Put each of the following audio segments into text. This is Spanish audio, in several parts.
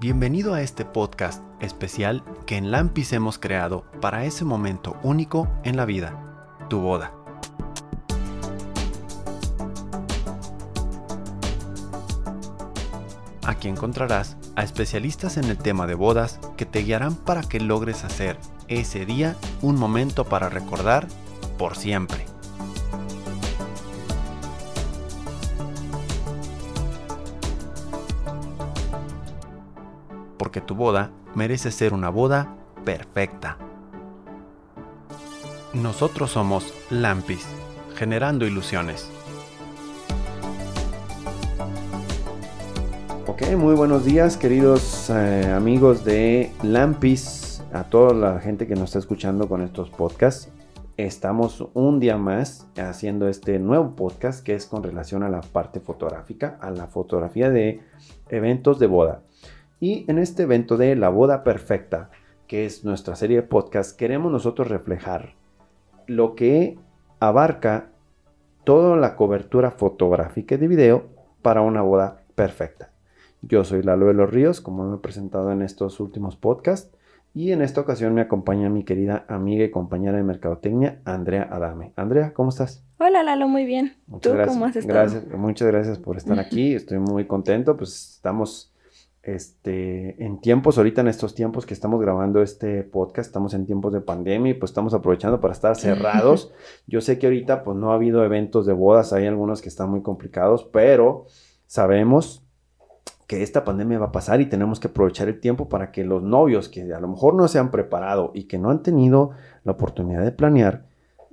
Bienvenido a este podcast especial que en Lampis hemos creado para ese momento único en la vida, tu boda. Aquí encontrarás a especialistas en el tema de bodas que te guiarán para que logres hacer ese día un momento para recordar por siempre. Tu boda merece ser una boda perfecta. Nosotros somos Lampis, generando ilusiones. Ok, muy buenos días queridos eh, amigos de Lampis, a toda la gente que nos está escuchando con estos podcasts. Estamos un día más haciendo este nuevo podcast que es con relación a la parte fotográfica, a la fotografía de eventos de boda. Y en este evento de La Boda Perfecta, que es nuestra serie de podcast, queremos nosotros reflejar lo que abarca toda la cobertura fotográfica y de video para una boda perfecta. Yo soy Lalo de los Ríos, como me he presentado en estos últimos podcasts, y en esta ocasión me acompaña mi querida amiga y compañera de mercadotecnia, Andrea Adame. Andrea, ¿cómo estás? Hola Lalo, muy bien. Muchas ¿Tú gracias. cómo has estado? Gracias, muchas gracias por estar aquí. Estoy muy contento. Pues estamos este, en tiempos, ahorita en estos tiempos que estamos grabando este podcast, estamos en tiempos de pandemia y pues estamos aprovechando para estar cerrados. Yo sé que ahorita pues no ha habido eventos de bodas, hay algunos que están muy complicados, pero sabemos que esta pandemia va a pasar y tenemos que aprovechar el tiempo para que los novios que a lo mejor no se han preparado y que no han tenido la oportunidad de planear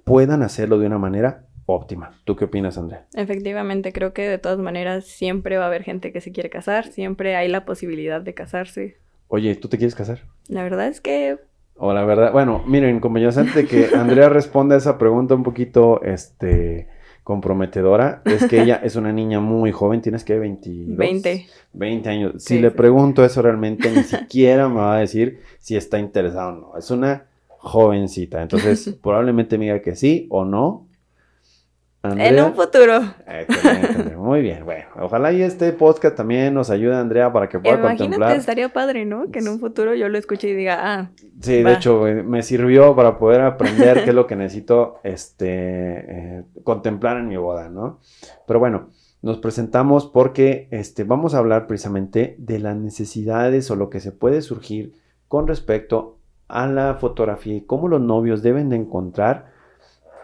puedan hacerlo de una manera óptima. ¿Tú qué opinas, Andrea? Efectivamente, creo que de todas maneras siempre va a haber gente que se quiere casar, siempre hay la posibilidad de casarse. Oye, ¿tú te quieres casar? La verdad es que O la verdad, bueno, miren, compañeros, antes de que Andrea responda a esa pregunta un poquito, este, comprometedora, es que ella es una niña muy joven, tienes que 22, 20. 20 años. Si Sí, le sí. pregunto eso realmente, ni siquiera me va a decir si está interesado o no. Es una jovencita, entonces probablemente me diga que sí o no. En un futuro. Excelente, muy bien, bueno, ojalá y este podcast también nos ayude, Andrea, para que pueda Imagínate, contemplar. estaría padre, ¿no? Que en un futuro yo lo escuche y diga, ah, Sí, de hecho, eh, me sirvió para poder aprender qué es lo que necesito este, eh, contemplar en mi boda, ¿no? Pero bueno, nos presentamos porque este, vamos a hablar precisamente de las necesidades o lo que se puede surgir con respecto a la fotografía y cómo los novios deben de encontrar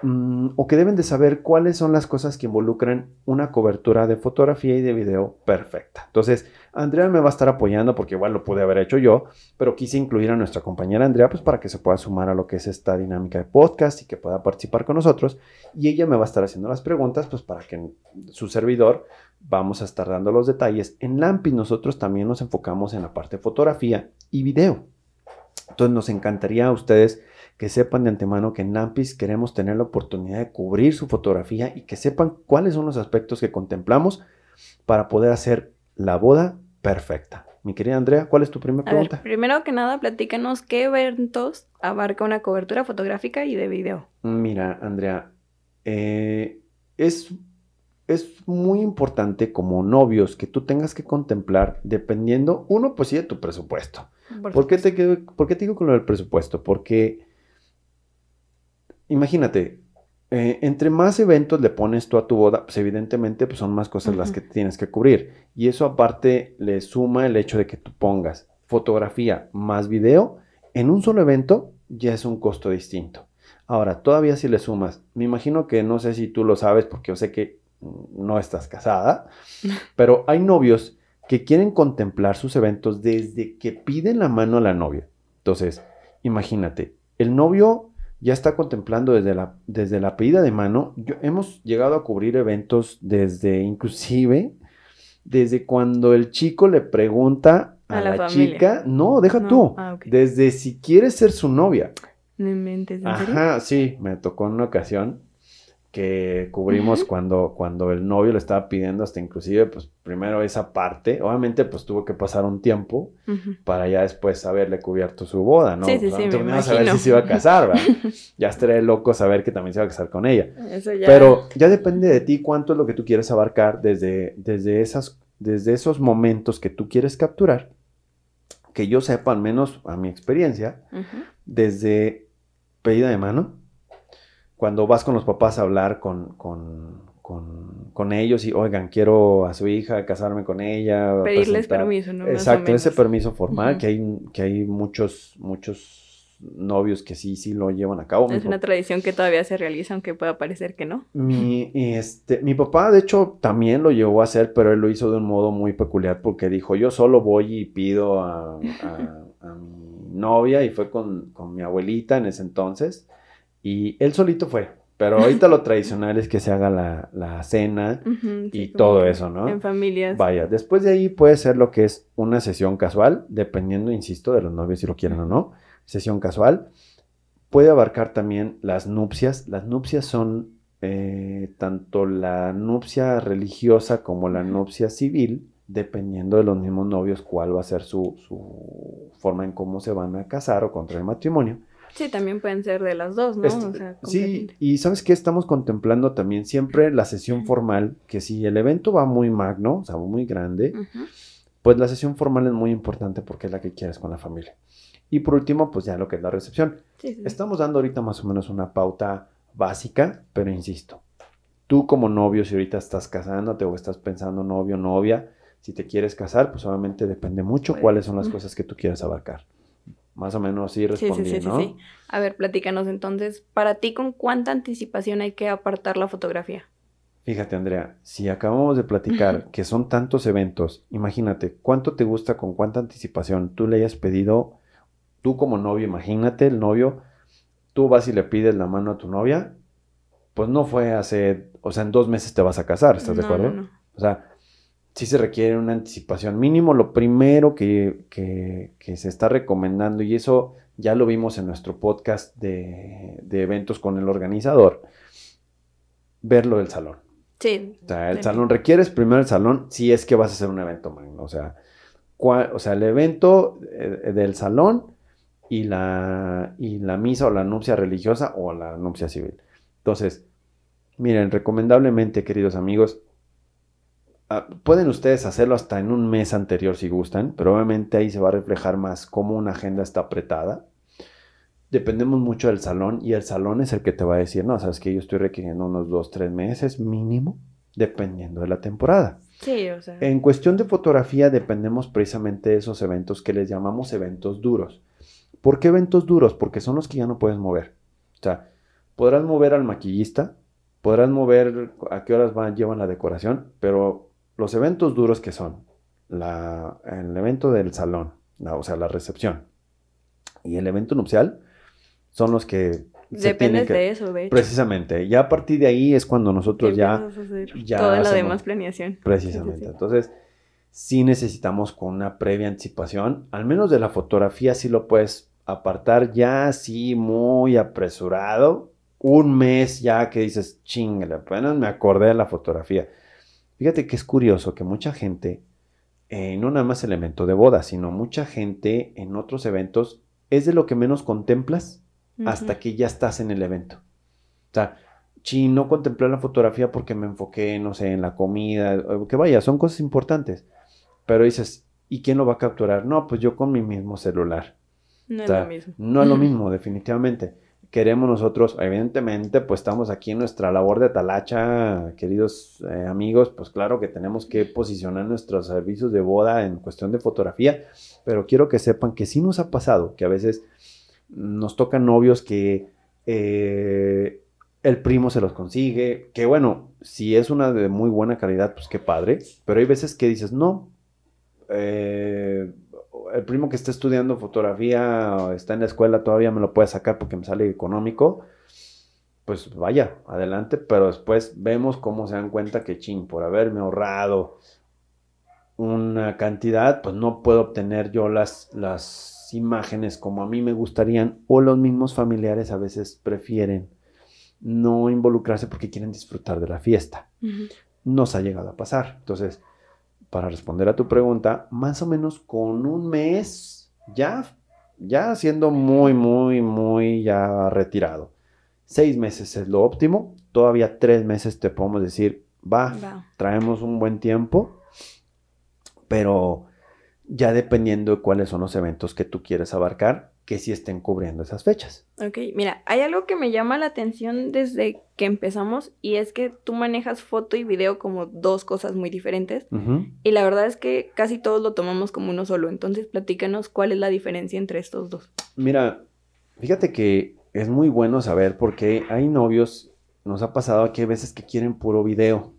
mm, o que deben de saber cuáles son las cosas que involucran una cobertura de fotografía y de video perfecta. Entonces, Andrea me va a estar apoyando porque igual lo pude haber hecho yo, pero quise incluir a nuestra compañera Andrea pues para que se pueda sumar a lo que es esta dinámica de podcast y que pueda participar con nosotros y ella me va a estar haciendo las preguntas pues para que su servidor vamos a estar dando los detalles. En Lampis nosotros también nos enfocamos en la parte de fotografía y video. Entonces nos encantaría a ustedes que sepan de antemano que en Lampis queremos tener la oportunidad de cubrir su fotografía y que sepan cuáles son los aspectos que contemplamos para poder hacer la boda perfecta. Mi querida Andrea, ¿cuál es tu primera ver, pregunta? primero que nada, platícanos qué eventos abarca una cobertura fotográfica y de video. Mira, Andrea, eh, es, es muy importante como novios que tú tengas que contemplar dependiendo, uno, pues sí, de tu presupuesto. Por ¿Por qué, te, ¿Por qué te digo con lo del presupuesto? Porque, imagínate, eh, entre más eventos le pones tú a tu boda, pues evidentemente pues son más cosas las que tienes que cubrir. Y eso aparte le suma el hecho de que tú pongas fotografía más video en un solo evento, ya es un costo distinto. Ahora, todavía si le sumas, me imagino que no sé si tú lo sabes, porque yo sé que no estás casada, pero hay novios que quieren contemplar sus eventos desde que piden la mano a la novia. Entonces, imagínate, el novio ya está contemplando desde la, desde la pedida de mano. Yo- hemos llegado a cubrir eventos desde, inclusive, desde cuando el chico le pregunta a, A la chica, no, deja No, tú, ah, desde si quieres ser su novia. No inventes, ¿en serio? Ajá, sí, me tocó en una ocasión que cubrimos Ujú. cuando, cuando el novio le estaba pidiendo hasta inclusive, pues primero esa parte, obviamente pues tuvo que pasar un tiempo Ujú. para ya después haberle cubierto su boda, ¿no? Sí, sí, sí, me a saber si se iba a casar, ¿verdad? ya estaría loco saber que también se iba a casar con ella. Eso ya. Pero ya depende de ti cuánto es lo que tú quieres abarcar desde, desde, esas, desde esos momentos que tú quieres capturar que yo sepa, al menos a mi experiencia, desde pedida de mano, cuando vas con los papás a hablar con, con, ellos y, oigan, quiero a su hija casarme con ella. Pedirles permiso, ¿no? Exacto, ese permiso formal, que, hay, que hay muchos, muchos novios que sí, sí lo llevan a cabo. Es una tradición que todavía se realiza, aunque pueda parecer que no. Mi, este, mi papá, de hecho, también lo llevó a hacer, pero él lo hizo de un modo muy peculiar porque dijo, yo solo voy y pido a, mi novia y fue con, mi abuelita en ese entonces y él solito fue. Pero ahorita lo tradicional es que se haga la, cena y todo eso, ¿no? En familias. Vaya, después de ahí puede ser lo que es una sesión casual, dependiendo, insisto, de los novios si lo quieren o no sesión casual. Puede abarcar también las nupcias. Las nupcias son eh, tanto la nupcia religiosa como la nupcia civil, dependiendo de los mismos novios cuál va a ser su, forma en cómo se van a casar o contra el matrimonio. Sí, también pueden ser de las dos, ¿no? sí, y sabes que estamos contemplando también siempre la sesión formal, que si el evento va muy magno, o sea, muy grande, pues la sesión formal es muy importante porque es la que quieres con la familia. Y por último, pues ya lo que es la recepción. Estamos dando ahorita más o menos una pauta básica, pero insisto, tú como novio, si ahorita estás casándote o estás pensando novio, novia, si te quieres casar, pues obviamente depende mucho pues, cuáles son las cosas que tú quieres abarcar. Más o menos así respondí, sí, sí, ¿no? Sí, A ver, platícanos entonces, para ti, ¿con cuánta anticipación hay que apartar la fotografía? Fíjate, Andrea, si acabamos de platicar que son tantos eventos, imagínate, ¿cuánto te gusta con cuánta anticipación tú le hayas pedido tú como novio, imagínate el novio, tú vas y le pides la mano a tu novia, pues no fue hace, o sea, en dos meses te vas a casar, ¿estás de acuerdo? No, no. O sea, sí se requiere una anticipación mínimo, lo primero que, que, se está recomendando, y eso ya lo vimos en nuestro podcast de, de eventos con el organizador, verlo del salón. Sí. O sea, el salón, requieres primero el salón si es que vas a hacer un evento, O sea, o sea, el evento eh, del salón y la, y la misa o la nupcia religiosa o la nupcia civil. Entonces, miren, recomendablemente, queridos amigos, pueden ustedes hacerlo hasta en un mes anterior si gustan, pero obviamente ahí se va a reflejar más cómo una agenda está apretada. Dependemos mucho del salón y el salón es el que te va a decir, no, sabes que yo estoy requiriendo unos dos, tres meses mínimo, dependiendo de la temporada. Sí, o sea. En cuestión de fotografía dependemos precisamente de esos eventos que les llamamos eventos duros. ¿Por qué eventos duros? Porque son los que ya no puedes mover. O sea, podrás mover al maquillista, podrás mover a qué horas van, llevan la decoración, pero los eventos duros que son la, el evento del salón, o sea, la recepción, y el evento nupcial, son los que... Depende de eso, de hecho. Precisamente. Ya a partir de ahí es cuando nosotros ya... ya toda la demás planeación. Precisamente. Entonces, sí necesitamos con una previa anticipación, al menos de la fotografía sí lo puedes apartar ya así muy apresurado, un mes ya que dices, chingale, apenas me acordé de la fotografía. Fíjate que es curioso que mucha gente, eh, no nada más el evento de boda, sino mucha gente en otros eventos, es de lo que menos contemplas hasta que ya estás en el evento. O sea, chi, no contemplé la fotografía porque me enfoqué, no sé, en la comida, que vaya, son cosas importantes. Pero dices, ¿y quién lo va a capturar? No, pues yo con mi mismo celular. No es lo mismo. No es lo mismo, definitivamente. Queremos nosotros, evidentemente, pues estamos aquí en nuestra labor de talacha, queridos eh, amigos, pues claro que tenemos que posicionar nuestros servicios de boda en cuestión de fotografía, pero quiero que sepan que sí nos ha pasado, que a veces nos tocan novios que eh, el primo se los consigue, que bueno, si es una de muy buena calidad, pues qué padre, pero hay veces que dices, no, eh, el primo que está estudiando fotografía o está en la escuela todavía me lo puede sacar porque me sale económico, pues vaya, adelante, pero después vemos cómo se dan cuenta que ching, por haberme ahorrado una cantidad, pues no puedo obtener yo las, las imágenes como a mí me gustarían o los mismos familiares a veces prefieren no involucrarse porque quieren disfrutar de la fiesta. Nos ha llegado a pasar. Entonces, para responder a tu pregunta, más o menos con un mes ya, ya siendo muy, muy, muy ya retirado. Seis meses es lo óptimo. Todavía tres meses te podemos decir, va, traemos un buen tiempo. Pero ya dependiendo de cuáles son los eventos que tú quieres abarcar, que sí estén cubriendo esas fechas. Ok, mira, hay algo que me llama la atención desde que empezamos y es que tú manejas foto y video como dos cosas muy diferentes y la verdad es que casi todos lo tomamos como uno solo, entonces platícanos cuál es la diferencia entre estos dos. Mira, fíjate que es muy bueno saber porque hay novios, nos ha pasado que hay veces que quieren puro video,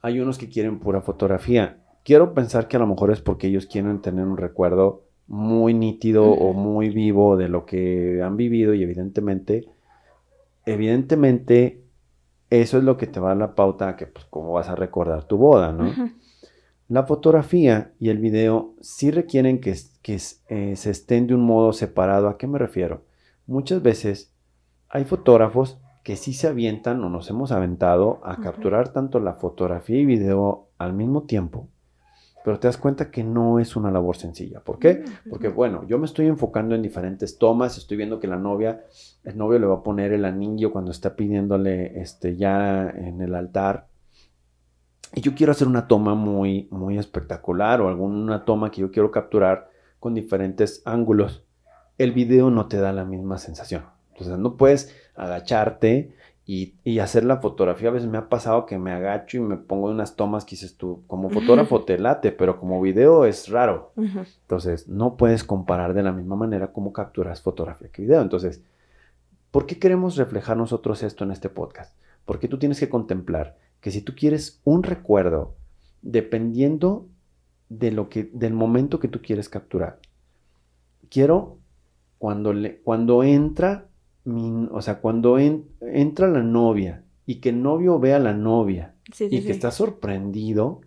hay unos que quieren pura fotografía quiero pensar que a lo mejor es porque ellos quieren tener un recuerdo muy nítido o muy vivo de lo que han vivido y evidentemente, evidentemente eso es lo que te va a dar la pauta a que pues cómo vas a recordar tu boda, ¿no? La fotografía y el video sí requieren que, que eh, se estén de un modo separado. ¿A qué me refiero? Muchas veces hay fotógrafos que sí se avientan o nos hemos aventado a capturar tanto la fotografía y video al mismo tiempo pero te das cuenta que no es una labor sencilla. ¿Por qué? Porque, bueno, yo me estoy enfocando en diferentes tomas, estoy viendo que la novia, el novio le va a poner el anillo cuando está pidiéndole este, ya en el altar. Y yo quiero hacer una toma muy, muy espectacular o alguna toma que yo quiero capturar con diferentes ángulos. El video no te da la misma sensación. Entonces no puedes agacharte y, hacer la fotografía, a veces me ha pasado que me agacho y me pongo unas tomas que dices tú, como fotógrafo te late, pero como video es raro. Entonces, no puedes comparar de la misma manera como capturas fotografía que video. Entonces, ¿por qué queremos reflejar nosotros esto en este podcast? Porque tú tienes que contemplar que si tú quieres un recuerdo, dependiendo de lo que, del momento que tú quieres capturar, quiero cuando, le, cuando entra o sea, cuando entra la novia y que el novio ve a la novia y que está sorprendido,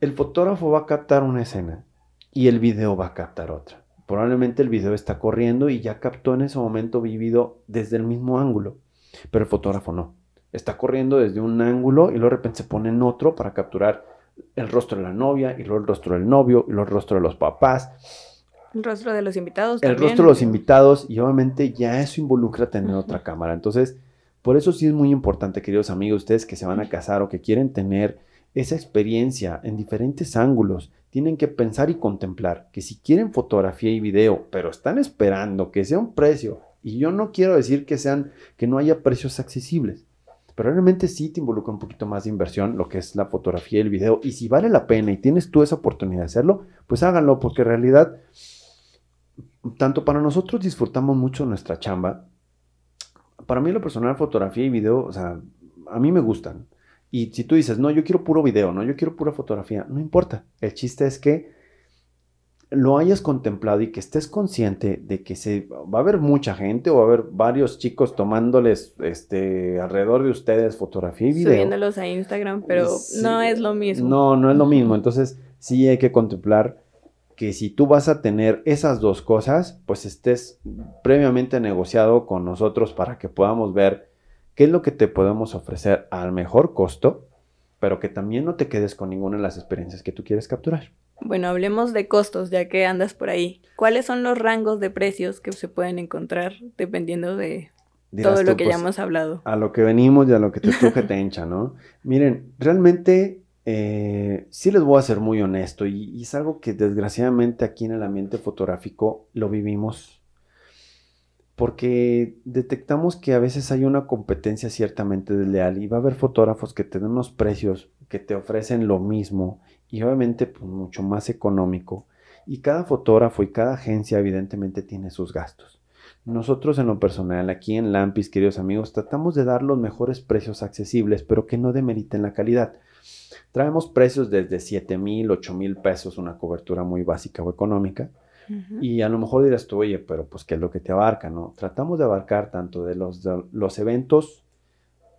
el fotógrafo va a captar una escena y el video va a captar otra. Probablemente el video está corriendo y ya captó en ese momento vivido desde el mismo ángulo, pero el fotógrafo no. Está corriendo desde un ángulo y luego de repente se pone en otro para capturar el rostro de la novia y luego el rostro del novio y luego el rostro de los papás el rostro de los invitados. El rostro de los invitados y obviamente ya eso involucra tener otra cámara. Entonces, por eso sí es muy importante, queridos amigos, ustedes que se van a casar o que quieren tener esa experiencia en diferentes ángulos, tienen que pensar y contemplar que si quieren fotografía y video, pero están esperando que sea un precio, y yo no quiero decir que sean, que no haya precios accesibles, pero realmente sí te involucra un poquito más de inversión lo que es la fotografía y el video, y si vale la pena y tienes tú esa oportunidad de hacerlo, pues háganlo, porque en realidad tanto para nosotros disfrutamos mucho nuestra chamba. Para mí lo personal, fotografía y video, o sea, a mí me gustan. Y si tú dices, no, yo quiero puro video, no, yo quiero pura fotografía, no importa. El chiste es que lo hayas contemplado y que estés consciente de que se, va a haber mucha gente o va a haber varios chicos tomándoles este, alrededor de ustedes fotografía y video. Subiéndolos a Instagram, pero no es lo mismo. No, no es lo mismo. Entonces sí hay que contemplar que si tú vas a tener esas dos cosas, pues estés previamente negociado con nosotros para que podamos ver qué es lo que te podemos ofrecer al mejor costo, pero que también no te quedes con ninguna de las experiencias que tú quieres capturar. Bueno, hablemos de costos, ya que andas por ahí. ¿Cuáles son los rangos de precios que se pueden encontrar dependiendo de todo lo que ya pues, hemos hablado? A lo que venimos y a lo que te truje te hincha, ¿no? Miren, realmente eh, sí les voy a ser muy honesto y, es algo que desgraciadamente aquí en el ambiente fotográfico lo vivimos porque detectamos que a veces hay una competencia ciertamente desleal y va a haber fotógrafos que tienen unos precios que te ofrecen lo mismo y obviamente pues, mucho más económico y cada fotógrafo y cada agencia evidentemente tiene sus gastos. Nosotros en lo personal aquí en Lampis, queridos amigos, tratamos de dar los mejores precios accesibles pero que no demeriten la calidad. Traemos precios desde 7 mil, 8 mil pesos, una cobertura muy básica o económica. Y a lo mejor dirás tú, oye, pero pues, ¿qué es lo que te abarca? no? Tratamos de abarcar tanto de los, los eventos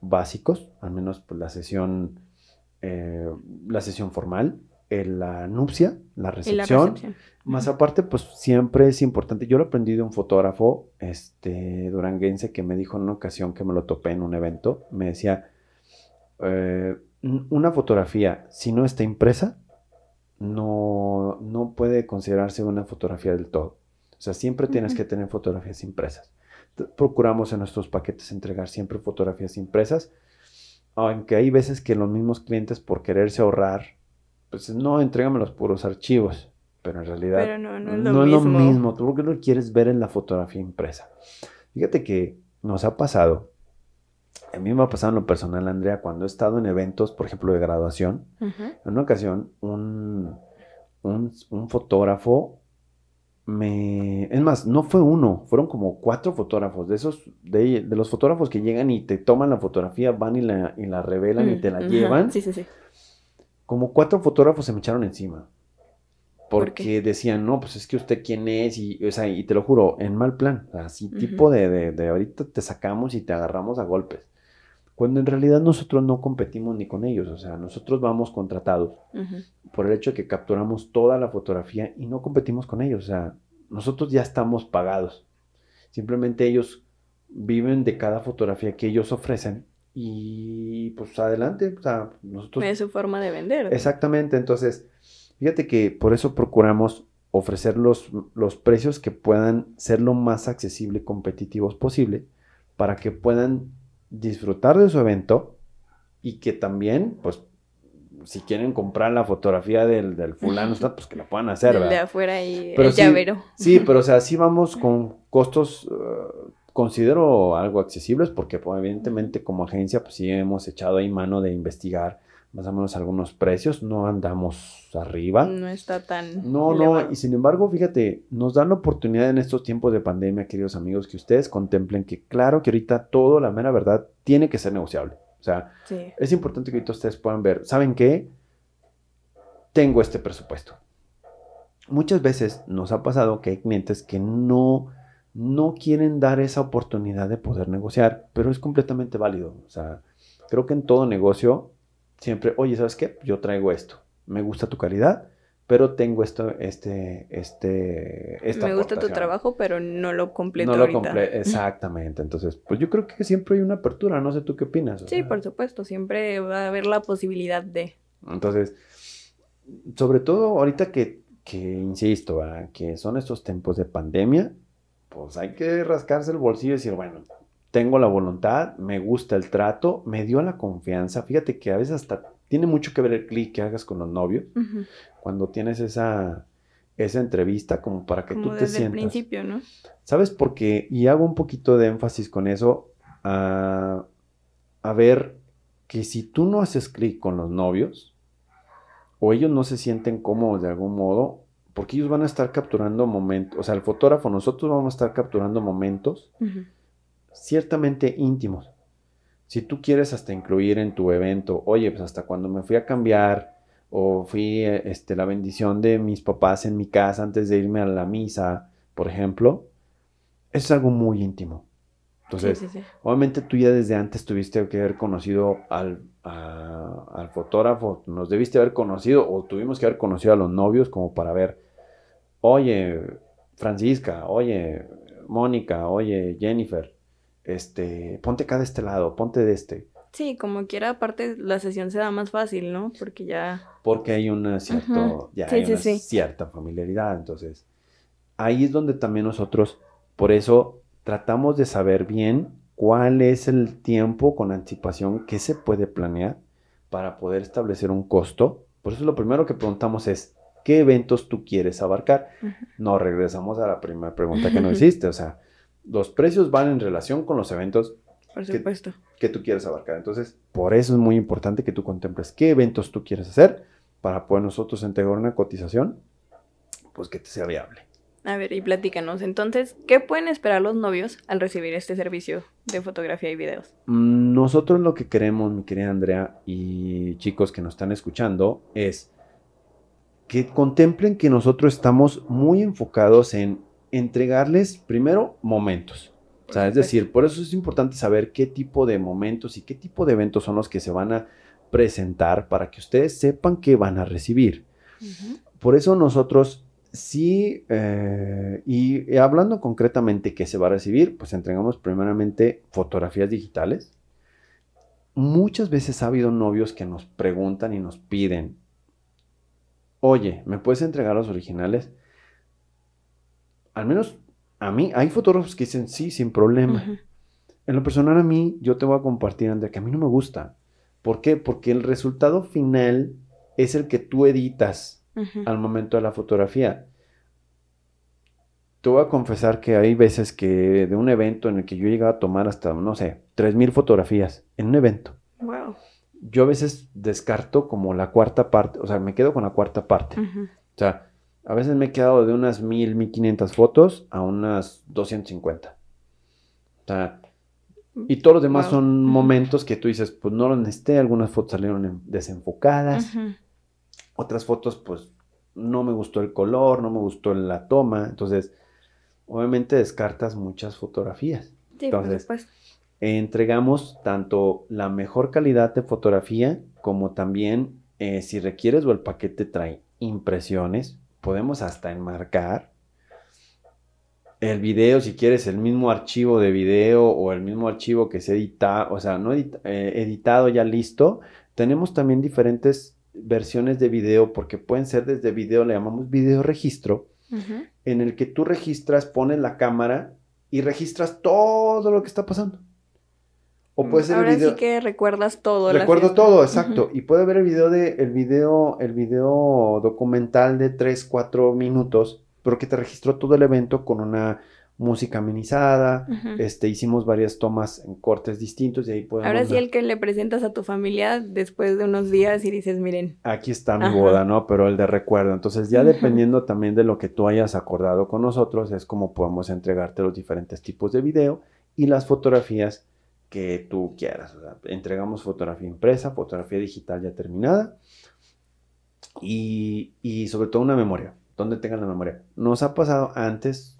básicos, al menos pues, la sesión, eh, la sesión formal, la nupcia, la recepción. Más aparte, pues siempre es importante. Yo lo aprendí de un fotógrafo este, duranguense que me dijo en una ocasión que me lo topé en un evento. Me decía, eh, una fotografía, si no está impresa, no, no puede considerarse una fotografía del todo. O sea, siempre tienes que tener fotografías impresas. Procuramos en nuestros paquetes entregar siempre fotografías impresas, aunque hay veces que los mismos clientes por quererse ahorrar pues no, entrégame los puros archivos. Pero en realidad Pero no, no es lo mismo. es lo mismo. Tú porque lo quieres ver en la fotografía impresa. Fíjate que nos ha pasado, a mí me ha pasado en lo personal, Andrea, cuando he estado en eventos, por ejemplo, de graduación, en una ocasión un, un, un fotógrafo me... Es más, no fue uno, fueron como cuatro fotógrafos, de esos, de, de los fotógrafos que llegan y te toman la fotografía, van y la, y la revelan y te la llevan. Sí, sí, sí. Como cuatro fotógrafos se me echaron encima. ¿Por Porque decían, no, pues es que usted quién es, y, o sea, y te lo juro, en mal plan, así tipo de, de, de ahorita te sacamos y te agarramos a golpes. Cuando en realidad nosotros no competimos ni con ellos, o sea, nosotros vamos contratados por el hecho de que capturamos toda la fotografía y no competimos con ellos, o sea, nosotros ya estamos pagados. Simplemente ellos viven de cada fotografía que ellos ofrecen y pues adelante, o sea, nosotros... Es su forma de vender. Exactamente, entonces, fíjate que por eso procuramos ofrecer los, los precios que puedan ser lo más accesible y competitivos posible para que puedan disfrutar de su evento y que también, pues, si quieren comprar la fotografía del, del fulano, pues que la puedan hacer, de afuera y Pero el sí, llavero. Sí, pero o sea, sí vamos con costos, eh, considero algo accesibles, porque pues, evidentemente como agencia, pues sí hemos echado ahí mano de investigar más o menos algunos precios, no andamos arriba. No está tan. No, elevado. no, y sin embargo, fíjate, nos dan la oportunidad en estos tiempos de pandemia, queridos amigos, que ustedes contemplen que claro que ahorita todo, la mera verdad, tiene que ser negociable. O sea, Sí. es importante que ahorita ustedes puedan ver, ¿saben qué? Tengo este presupuesto. Muchas veces nos ha pasado que hay clientes que no, no quieren dar esa oportunidad de poder negociar, pero es completamente válido. O sea, creo que en todo negocio siempre, oye, ¿sabes qué? Yo traigo esto. Me gusta tu calidad, pero tengo esto, este, este, esta Me gusta tu aportación". trabajo, pero no lo completo No lo ahorita. comple- exactamente. Entonces, pues yo creo que siempre hay una apertura. No sé tú qué opinas. o Sí, sea. por supuesto. Siempre va a haber la posibilidad de. Entonces, sobre todo ahorita que, que insisto, ¿verdad? que son estos tiempos de pandemia, pues hay que rascarse el bolsillo y decir, bueno, tengo la voluntad, me gusta el trato, me dio la confianza. Fíjate que a veces hasta tiene mucho que ver el clic que hagas con los novios cuando tienes esa, esa entrevista como para que Como tú te el sientas. principio, ¿no? ¿Sabes por qué? Y hago un poquito de énfasis con eso a, a ver que si tú no haces clic con los novios, o ellos no se sienten cómodos de algún modo, porque ellos van a estar capturando momentos, o sea, el fotógrafo, nosotros vamos a estar capturando momentos ciertamente íntimos. Si tú quieres hasta incluir en tu evento, oye, pues hasta cuando me fui a cambiar o fui eh, este, la bendición de mis papás en mi casa antes de irme a la misa, por ejemplo, eso es algo muy íntimo. Entonces, sí, sí, sí. obviamente tú ya desde antes tuviste que haber conocido al, a- al fotógrafo, nos debiste haber conocido o tuvimos que haber conocido a los novios como para ver, oye, Francisca, oye, Mónica, oye, Jennifer, este, ponte acá de este lado, ponte de este, Sí, como quiera, aparte la sesión se da más fácil, ¿no? Porque ya. porque hay una cierto, ya Sí, hay sí, una sí. cierta familiaridad, entonces ahí es donde también nosotros, por eso tratamos de saber bien cuál es el tiempo con anticipación que se puede planear para poder establecer un costo. Por eso lo primero que preguntamos es, ¿qué eventos tú quieres abarcar? Ujú. No, regresamos a la primera pregunta que nos hiciste, o sea, los precios van en relación con los eventos Por ¿Qué- supuesto. que tú quieres abarcar. Entonces, por eso es muy importante que tú contemples qué eventos tú quieres hacer para poder nosotros entregar una cotización, pues que te sea viable. A ver, y platícanos. Entonces, ¿qué pueden esperar los novios al recibir este servicio de fotografía y videos? Mm, Nosotros lo que queremos, mi querida Andrea y chicos que nos están escuchando, es que contemplen que nosotros estamos muy enfocados en entregarles primero momentos. O sea, es decir, por eso es importante saber qué tipo de momentos y qué tipo de eventos son los que se van a presentar para que ustedes sepan qué van a recibir. Por eso nosotros sí, eh, y hablando concretamente qué se va a recibir, pues entregamos primeramente fotografías digitales. Muchas veces ha habido novios que nos preguntan y nos piden, oye, ¿me puedes entregar los originales? Al menos a mí, hay fotógrafos que dicen sí, sin problema. En lo personal a mí, yo te voy a compartir, Andrea, que a mí no me gusta. ¿Por qué? Porque el resultado final es el que tú editas al momento de la fotografía. Te voy a confesar que hay veces que de un evento en el que yo llegaba a tomar hasta, no sé, 3.000 fotografías en un evento. Wow. Yo a veces descarto como la cuarta parte, o sea, me quedo con la cuarta parte. O sea, a veces me he quedado de unas 1.000, 1.500 fotos a unas 250. O sea, y todos los demás son momentos que tú dices, pues no lo necesité, algunas fotos salieron desenfocadas, otras fotos pues no me gustó el color, no me gustó la toma, entonces obviamente descartas muchas fotografías. Sí, entonces, entregamos tanto la mejor calidad de fotografía como también eh, si requieres o el paquete trae impresiones, podemos hasta enmarcar el video, si quieres, el mismo archivo de video o el mismo archivo que se edita, o sea, no eh, editado ya listo, tenemos también diferentes versiones de video porque pueden ser desde video, le llamamos video registro, en el que tú registras, pones la cámara y registras todo lo que está pasando. O puede ser Ahora el video. sí que recuerdas todo. Recuerdo todo, exacto. Y puede ver el video de, el video, el video documental de 3, 4 minutos pero que te registró todo el evento con una música amenizada, este, hicimos varias tomas en cortes distintos y ahí podemos... Ahora sí el que le presentas a tu familia después de unos días y dices, miren. Aquí está mi boda, ¿no? Pero el de recuerdo. Entonces ya dependiendo también de lo que tú hayas acordado con nosotros, es como podemos entregarte los diferentes tipos de video y las fotografías que tú quieras. entregamos fotografía impresa, fotografía digital ya terminada y, y sobre todo una memoria donde tengan la memoria. Nos ha pasado antes,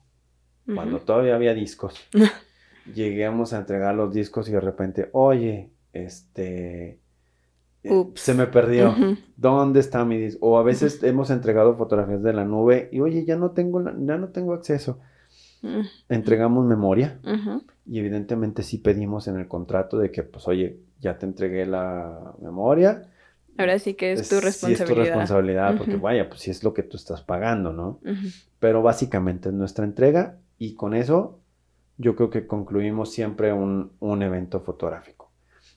cuando todavía había discos. Lleguemos a entregar los discos y de repente, oye, este... Eh, se me perdió. ¿Dónde está mi disco? O a veces hemos entregado fotografías de la nube y oye, ya no tengo, ya no tengo acceso. Entregamos memoria y evidentemente sí pedimos en el contrato de que, pues, oye, ya te entregué la memoria, Ahora sí que es, tu responsabilidad. Sí es tu responsabilidad, porque vaya, pues sí es lo que tú estás pagando, ¿no? Pero básicamente es nuestra entrega y con eso yo creo que concluimos siempre un, evento fotográfico.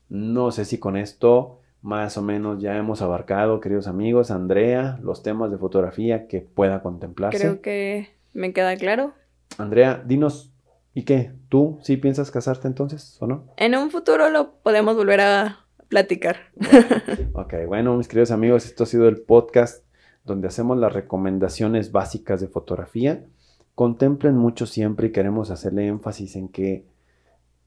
No sé si con esto más o menos ya hemos abarcado, queridos amigos, Andrea, los temas de fotografía que pueda contemplarse. Creo que me queda claro. Andrea, dinos, ¿y qué? ¿Tú sí piensas casarte entonces o no? En un futuro lo podemos volver a platicar. ok, bueno, mis queridos amigos, esto ha sido el podcast donde hacemos las recomendaciones básicas de fotografía. Contemplen mucho siempre y queremos hacerle énfasis en que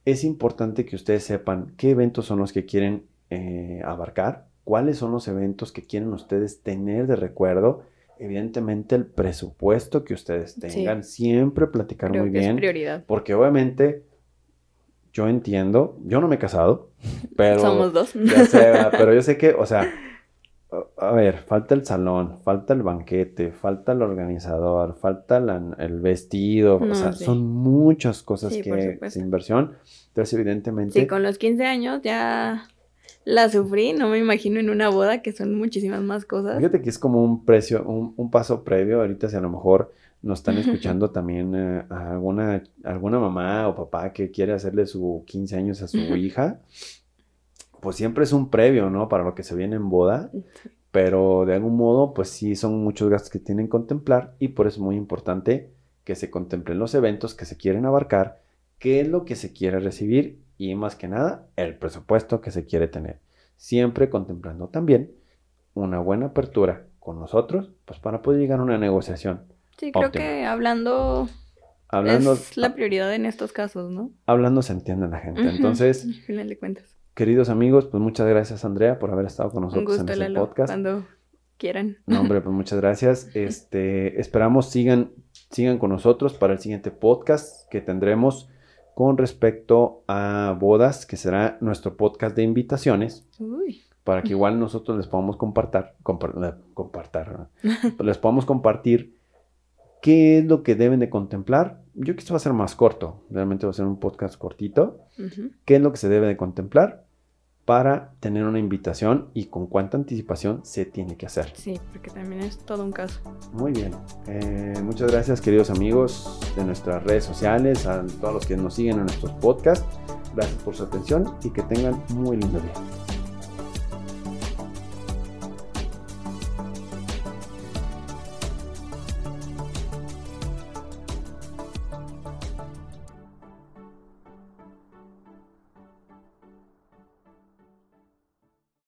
es importante que ustedes sepan qué eventos son los que quieren eh, abarcar, cuáles son los eventos que quieren ustedes tener de recuerdo. Evidentemente el presupuesto que ustedes tengan, siempre platicar muy bien. Es prioridad. Porque obviamente yo entiendo, yo no me he casado, pero... Somos dos. Ya sé, pero yo sé que, o sea, a ver, falta el salón, falta el banquete, falta el organizador, falta el vestido, o sea, son muchas cosas que es inversión. Entonces, evidentemente... Sí, con los 15 años ya la sufrí, no me imagino en una boda que son muchísimas más cosas. Fíjate que es como un precio, un, un paso previo, ahorita si a lo mejor nos están escuchando también eh, alguna, alguna mamá o papá que quiere hacerle su 15 años a su hija, pues siempre es un previo, ¿no? Para lo que se viene en boda. Pero de algún modo, pues sí son muchos gastos que tienen que contemplar y por eso es muy importante que se contemplen los eventos que se quieren abarcar, qué es lo que se quiere recibir y más que nada el presupuesto que se quiere tener. Siempre contemplando también una buena apertura con nosotros, pues para poder llegar a una negociación Sí, creo que hablando, hablando es la prioridad en estos casos, ¿no? Hablando se entiende la gente. Entonces, al final de cuentas. Queridos amigos, pues muchas gracias Andrea por haber estado con nosotros en este podcast. Cuando quieran. No, hombre, pues muchas gracias. Este, esperamos sigan sigan con nosotros para el siguiente podcast que tendremos con respecto a bodas, que será nuestro podcast de invitaciones. Uy. Para que igual nosotros les podamos compartir, compartir, les podamos compartir ¿Qué es lo que deben de contemplar? Yo que esto va a ser más corto, realmente va a ser un podcast cortito. ¿Qué es lo que se debe de contemplar para tener una invitación y con cuánta anticipación se tiene que hacer? Sí, porque también es todo un caso. Muy bien. Eh, muchas gracias queridos amigos de nuestras redes sociales, a todos los que nos siguen en nuestros podcasts. Gracias por su atención y que tengan muy lindo día.